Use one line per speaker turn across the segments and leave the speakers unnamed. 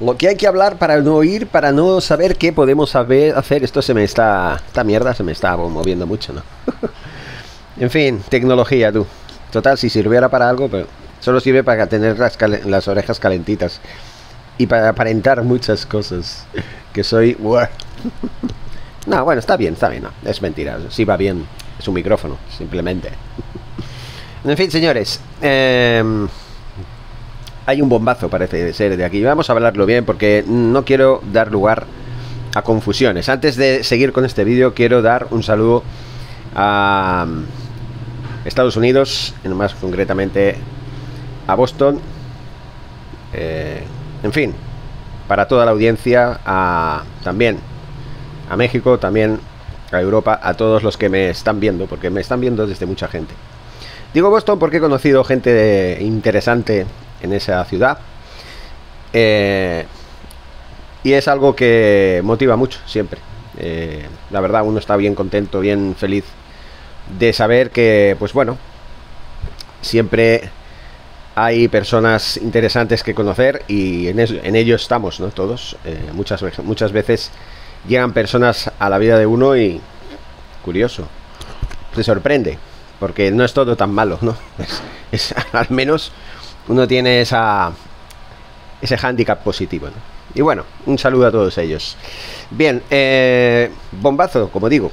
Lo que hay que hablar para no oír, para no saber qué podemos saber, hacer. Esto se me está... Esta mierda se me está moviendo mucho, ¿no? en fin, tecnología, tú. Total, si sirviera para algo, pero solo sirve para tener las, las orejas calentitas. Y para aparentar muchas cosas. Que soy... no, bueno, está bien, está bien. No, es mentira. Sí va bien. Es un micrófono, simplemente. en fin, señores. Eh hay un bombazo, parece ser, de aquí. Vamos a hablarlo bien porque no quiero dar lugar a confusiones. Antes de seguir con este vídeo, quiero dar un saludo a Estados Unidos, más concretamente a Boston. Eh, en fin, para toda la audiencia, a, también a México, también a Europa, a todos los que me están viendo, porque me están viendo desde mucha gente. Digo Boston porque he conocido gente interesante en esa ciudad. Eh, y es algo que motiva mucho siempre. Eh, la verdad, uno está bien contento, bien feliz de saber que, pues bueno, siempre hay personas interesantes que conocer y en, ello estamos, ¿no? Todos. Eh, muchas, muchas veces llegan personas a la vida de uno y, curioso, se sorprende, porque no es todo tan malo, ¿no? es al menos uno tiene esa, ese hándicap positivo. Y bueno, un saludo a todos ellos. Bien, eh, bombazo, como digo.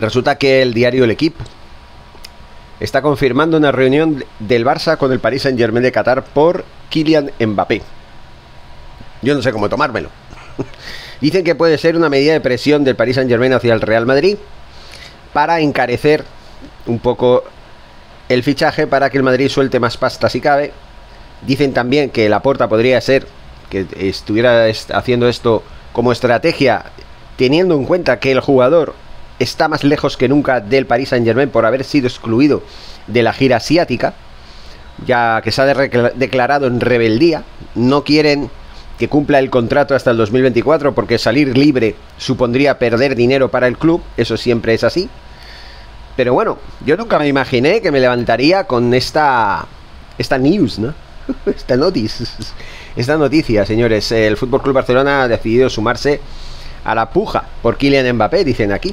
Resulta que el diario El Equipo está confirmando una reunión del Barça con el Paris Saint Germain de Qatar por Kylian Mbappé. Yo no sé cómo tomármelo. Dicen que puede ser una medida de presión del Paris Saint Germain hacia el Real Madrid para encarecer un poco el fichaje para que el Madrid suelte más pasta si cabe. Dicen también que la porta podría ser que estuviera haciendo esto como estrategia, teniendo en cuenta que el jugador está más lejos que nunca del Paris Saint Germain por haber sido excluido de la gira asiática, ya que se ha declarado en rebeldía. No quieren que cumpla el contrato hasta el 2024 porque salir libre supondría perder dinero para el club, eso siempre es así. Pero bueno, yo nunca me imaginé que me levantaría con esta esta news, ¿no? esta noticia. Esta noticia, señores. El Fútbol Club Barcelona ha decidido sumarse a la puja por Kylian Mbappé, dicen aquí.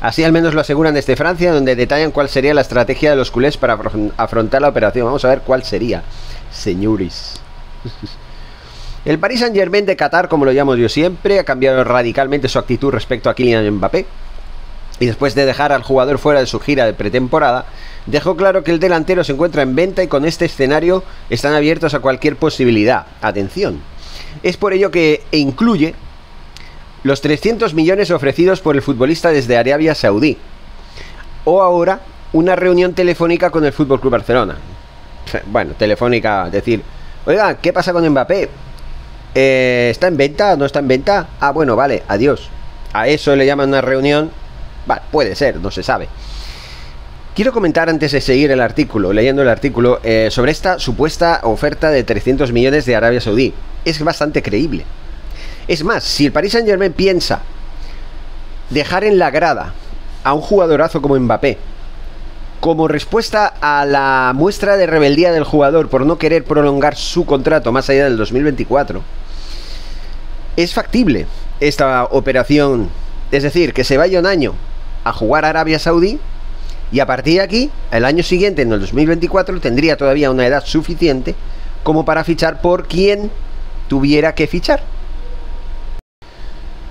Así al menos lo aseguran desde Francia, donde detallan cuál sería la estrategia de los culés para afrontar la operación. Vamos a ver cuál sería, señores. El Paris Saint Germain de Qatar, como lo llamo yo siempre, ha cambiado radicalmente su actitud respecto a Kylian Mbappé y después de dejar al jugador fuera de su gira de pretemporada, dejó claro que el delantero se encuentra en venta y con este escenario están abiertos a cualquier posibilidad. Atención. Es por ello que incluye los 300 millones ofrecidos por el futbolista desde Arabia Saudí. O ahora una reunión telefónica con el Fútbol Club Barcelona. Bueno, telefónica, decir, oiga, ¿qué pasa con Mbappé? Eh, ¿Está en venta? ¿No está en venta? Ah, bueno, vale, adiós. A eso le llaman una reunión Vale, puede ser, no se sabe. Quiero comentar antes de seguir el artículo, leyendo el artículo, eh, sobre esta supuesta oferta de 300 millones de Arabia Saudí. Es bastante creíble. Es más, si el Paris Saint Germain piensa dejar en la grada a un jugadorazo como Mbappé, como respuesta a la muestra de rebeldía del jugador por no querer prolongar su contrato más allá del 2024, es factible esta operación. Es decir, que se vaya un año a jugar a Arabia Saudí y a partir de aquí, el año siguiente, en el 2024, tendría todavía una edad suficiente como para fichar por quien tuviera que fichar.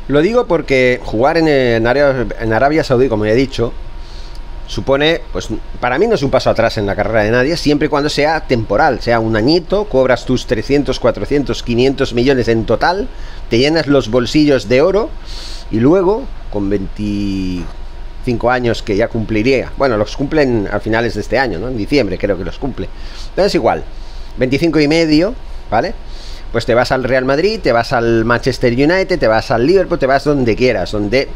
Lo digo porque jugar en, Arabia, Saudí, como he dicho, supone, pues para mí no es un paso atrás en la carrera de nadie, siempre y cuando sea temporal, sea un añito, cobras tus 300, 400, 500 millones en total, te llenas los bolsillos de oro y luego, con 20 cinco años que ya cumpliría. Bueno, los cumplen a finales de este año, ¿no? En diciembre creo que los cumple. Pero es igual. 25 y medio, ¿vale? Pues te vas al Real Madrid, te vas al Manchester United, te vas al Liverpool, te vas donde quieras, donde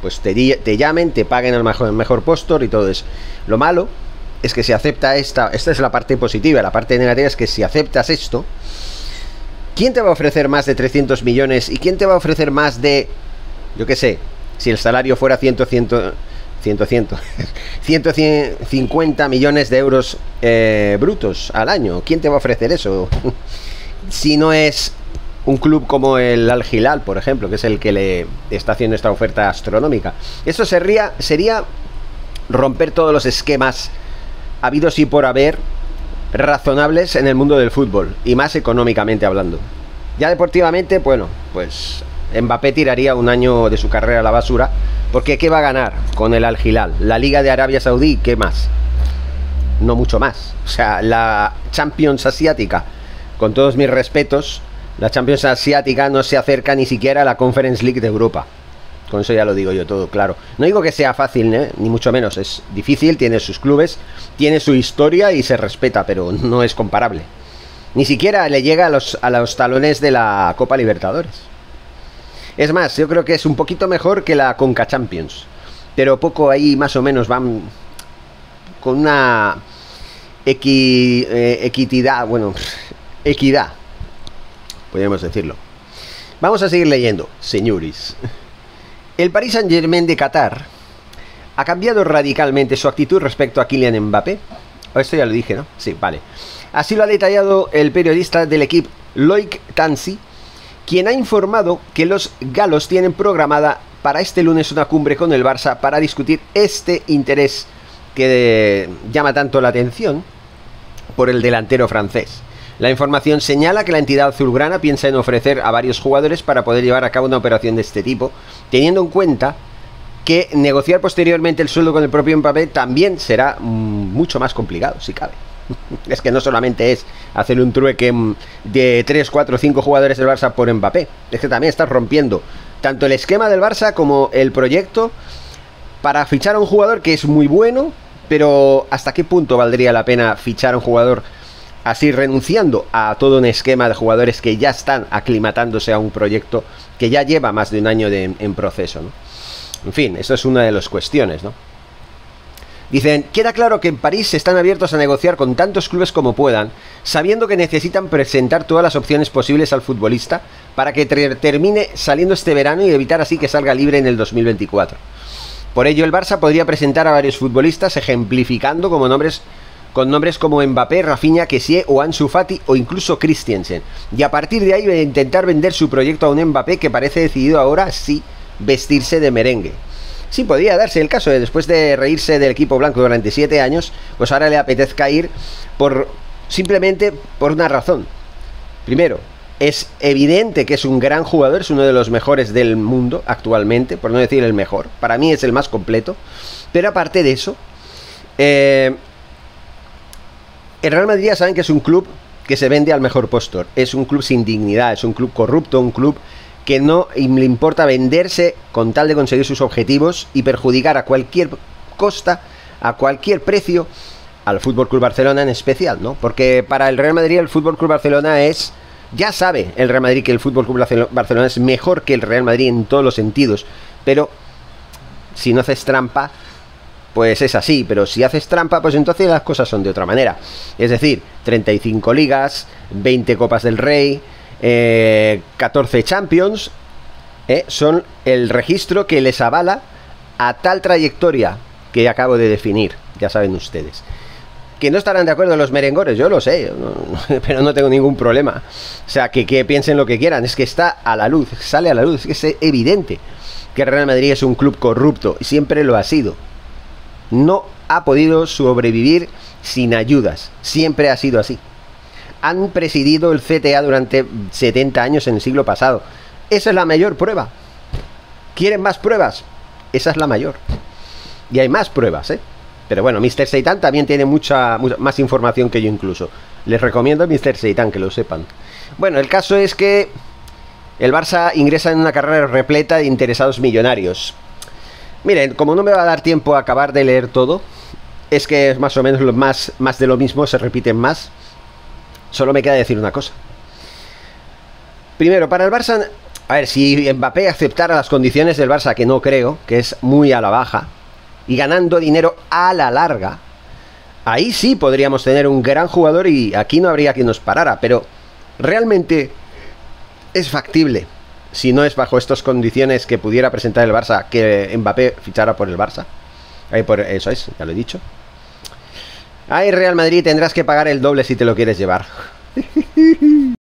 pues te, te llamen, te paguen el mejor, mejor postor y todo eso. Lo malo es que si acepta esta, esta es la parte positiva, la parte negativa es que si aceptas esto, ¿quién te va a ofrecer más de 300 millones y quién te va a ofrecer más de, yo qué sé, si el salario fuera 100, 100, 100, 100 150 millones de euros eh, brutos al año. ¿Quién te va a ofrecer eso? si no es un club como el Al Hilal, por ejemplo, que es el que le está haciendo esta oferta astronómica. Eso sería, sería romper todos los esquemas habidos y por haber razonables en el mundo del fútbol, y más económicamente hablando. Ya deportivamente, bueno, pues Mbappé tiraría un año de su carrera a la basura, porque ¿qué va a ganar con el Al Hilal? La Liga de Arabia Saudí, ¿qué más? No mucho más. O sea, la Champions Asiática, con todos mis respetos, la Champions Asiática no se acerca ni siquiera a la Conference League de Europa. Con eso ya lo digo yo todo, claro. No digo que sea fácil, ¿eh? ni mucho menos. Es difícil, tiene sus clubes, tiene su historia y se respeta, pero no es comparable. Ni siquiera le llega a los, a los talones de la Copa Libertadores. Es más, yo creo que es un poquito mejor que la Conca Champions. Pero poco ahí más o menos van con una equi, eh, bueno, equidad podríamos decirlo. Vamos a seguir leyendo, señores. El Paris Saint-Germain de Qatar ha cambiado radicalmente su actitud respecto a Kylian Mbappé. Oh, esto ya lo dije, ¿no? Sí, vale. Así lo ha detallado el periodista del equipo Loic Tansi, quien ha informado que los galos tienen programada para este lunes una cumbre con el Barça para discutir este interés que llama tanto la atención por el delantero francés. La información señala que la entidad azulgrana piensa en ofrecer a varios jugadores para poder llevar a cabo una operación de este tipo, teniendo en cuenta que negociar posteriormente el sueldo con el propio Mbappé también será mm, mucho más complicado, si cabe. es que no solamente es hacer un trueque de 3, 4, 5 jugadores del Barça por Mbappé, es que también estás rompiendo tanto el esquema del Barça como el proyecto para fichar a un jugador que es muy bueno, pero ¿hasta qué punto valdría la pena fichar a un jugador así renunciando a todo un esquema de jugadores que ya están aclimatándose a un proyecto que ya lleva más de un año en proceso. En fin, eso es una de las cuestiones. ¿no? Dicen, queda claro que en París están abiertos a negociar con tantos clubes como puedan, sabiendo que necesitan presentar todas las opciones posibles al futbolista para que termine saliendo este verano y evitar así que salga libre en el 2024. Por ello, el Barça podría presentar a varios futbolistas ejemplificando como nombres con nombres como Mbappé, Rafinha, Kessie o Ansu Fati o incluso Christiansen. Y a partir de ahí intentar vender su proyecto a un Mbappé que parece decidido ahora sí vestirse de merengue. Sí, podría darse el caso de después de reírse del equipo blanco durante siete años, pues ahora le apetezca ir por simplemente por una razón. Primero, es evidente que es un gran jugador, es uno de los mejores del mundo actualmente, por no decir el mejor. Para mí es el más completo. Pero aparte de eso, eh, el Real Madrid ya saben que es un club que se vende al mejor postor. Es un club sin dignidad, es un club corrupto, un club que no le importa venderse con tal de conseguir sus objetivos y perjudicar a cualquier costa, a cualquier precio, al Fútbol Club Barcelona en especial, ¿no? Porque para el Real Madrid el Fútbol Club Barcelona es ya sabe el Real Madrid que el Fútbol Club Barcelona es mejor que el Real Madrid en todos los sentidos, pero si no haces trampa, pues es así, pero si haces trampa, pues entonces las cosas son de otra manera. Es decir, 35 ligas, 20 Copas del Rey, 14 eh, Champions, eh, son el registro que les avala a tal trayectoria que acabo de definir, ya saben ustedes. Que no estarán de acuerdo los merengores, yo lo sé, pero no tengo ningún problema. O sea, que, que piensen lo que quieran, es que está a la luz, sale a la luz, es es evidente que Real Madrid es un club corrupto y siempre lo ha sido no ha podido sobrevivir sin ayudas. Siempre ha sido así. Han presidido el CTA durante 70 años en el siglo pasado. Esa es la mayor prueba. ¿Quieren más pruebas? Esa es la mayor. Y hay más pruebas, ¿eh? Pero bueno, Mr. Seitan también tiene mucha, más información que yo incluso. Les recomiendo a Mr. Seitan que lo sepan. Bueno, el caso es que el Barça ingresa en una carrera repleta de interesados millonarios. Miren, como no me va a dar tiempo a acabar de leer todo, es que es más o menos lo más, más de lo mismo, se repiten más. Solo me queda decir una cosa. Primero, para el Barça, a ver, si Mbappé aceptara las condiciones del Barça, que no creo, que es muy a la baja, y ganando dinero a la larga, ahí sí podríamos tener un gran jugador y aquí no habría quien nos parara, pero realmente es factible si no es bajo estas condiciones que pudiera presentar el Barça, que Mbappé fichara por el Barça. Por eso es, ya lo he dicho. Ahí Real Madrid tendrás que pagar el doble si te lo quieres llevar.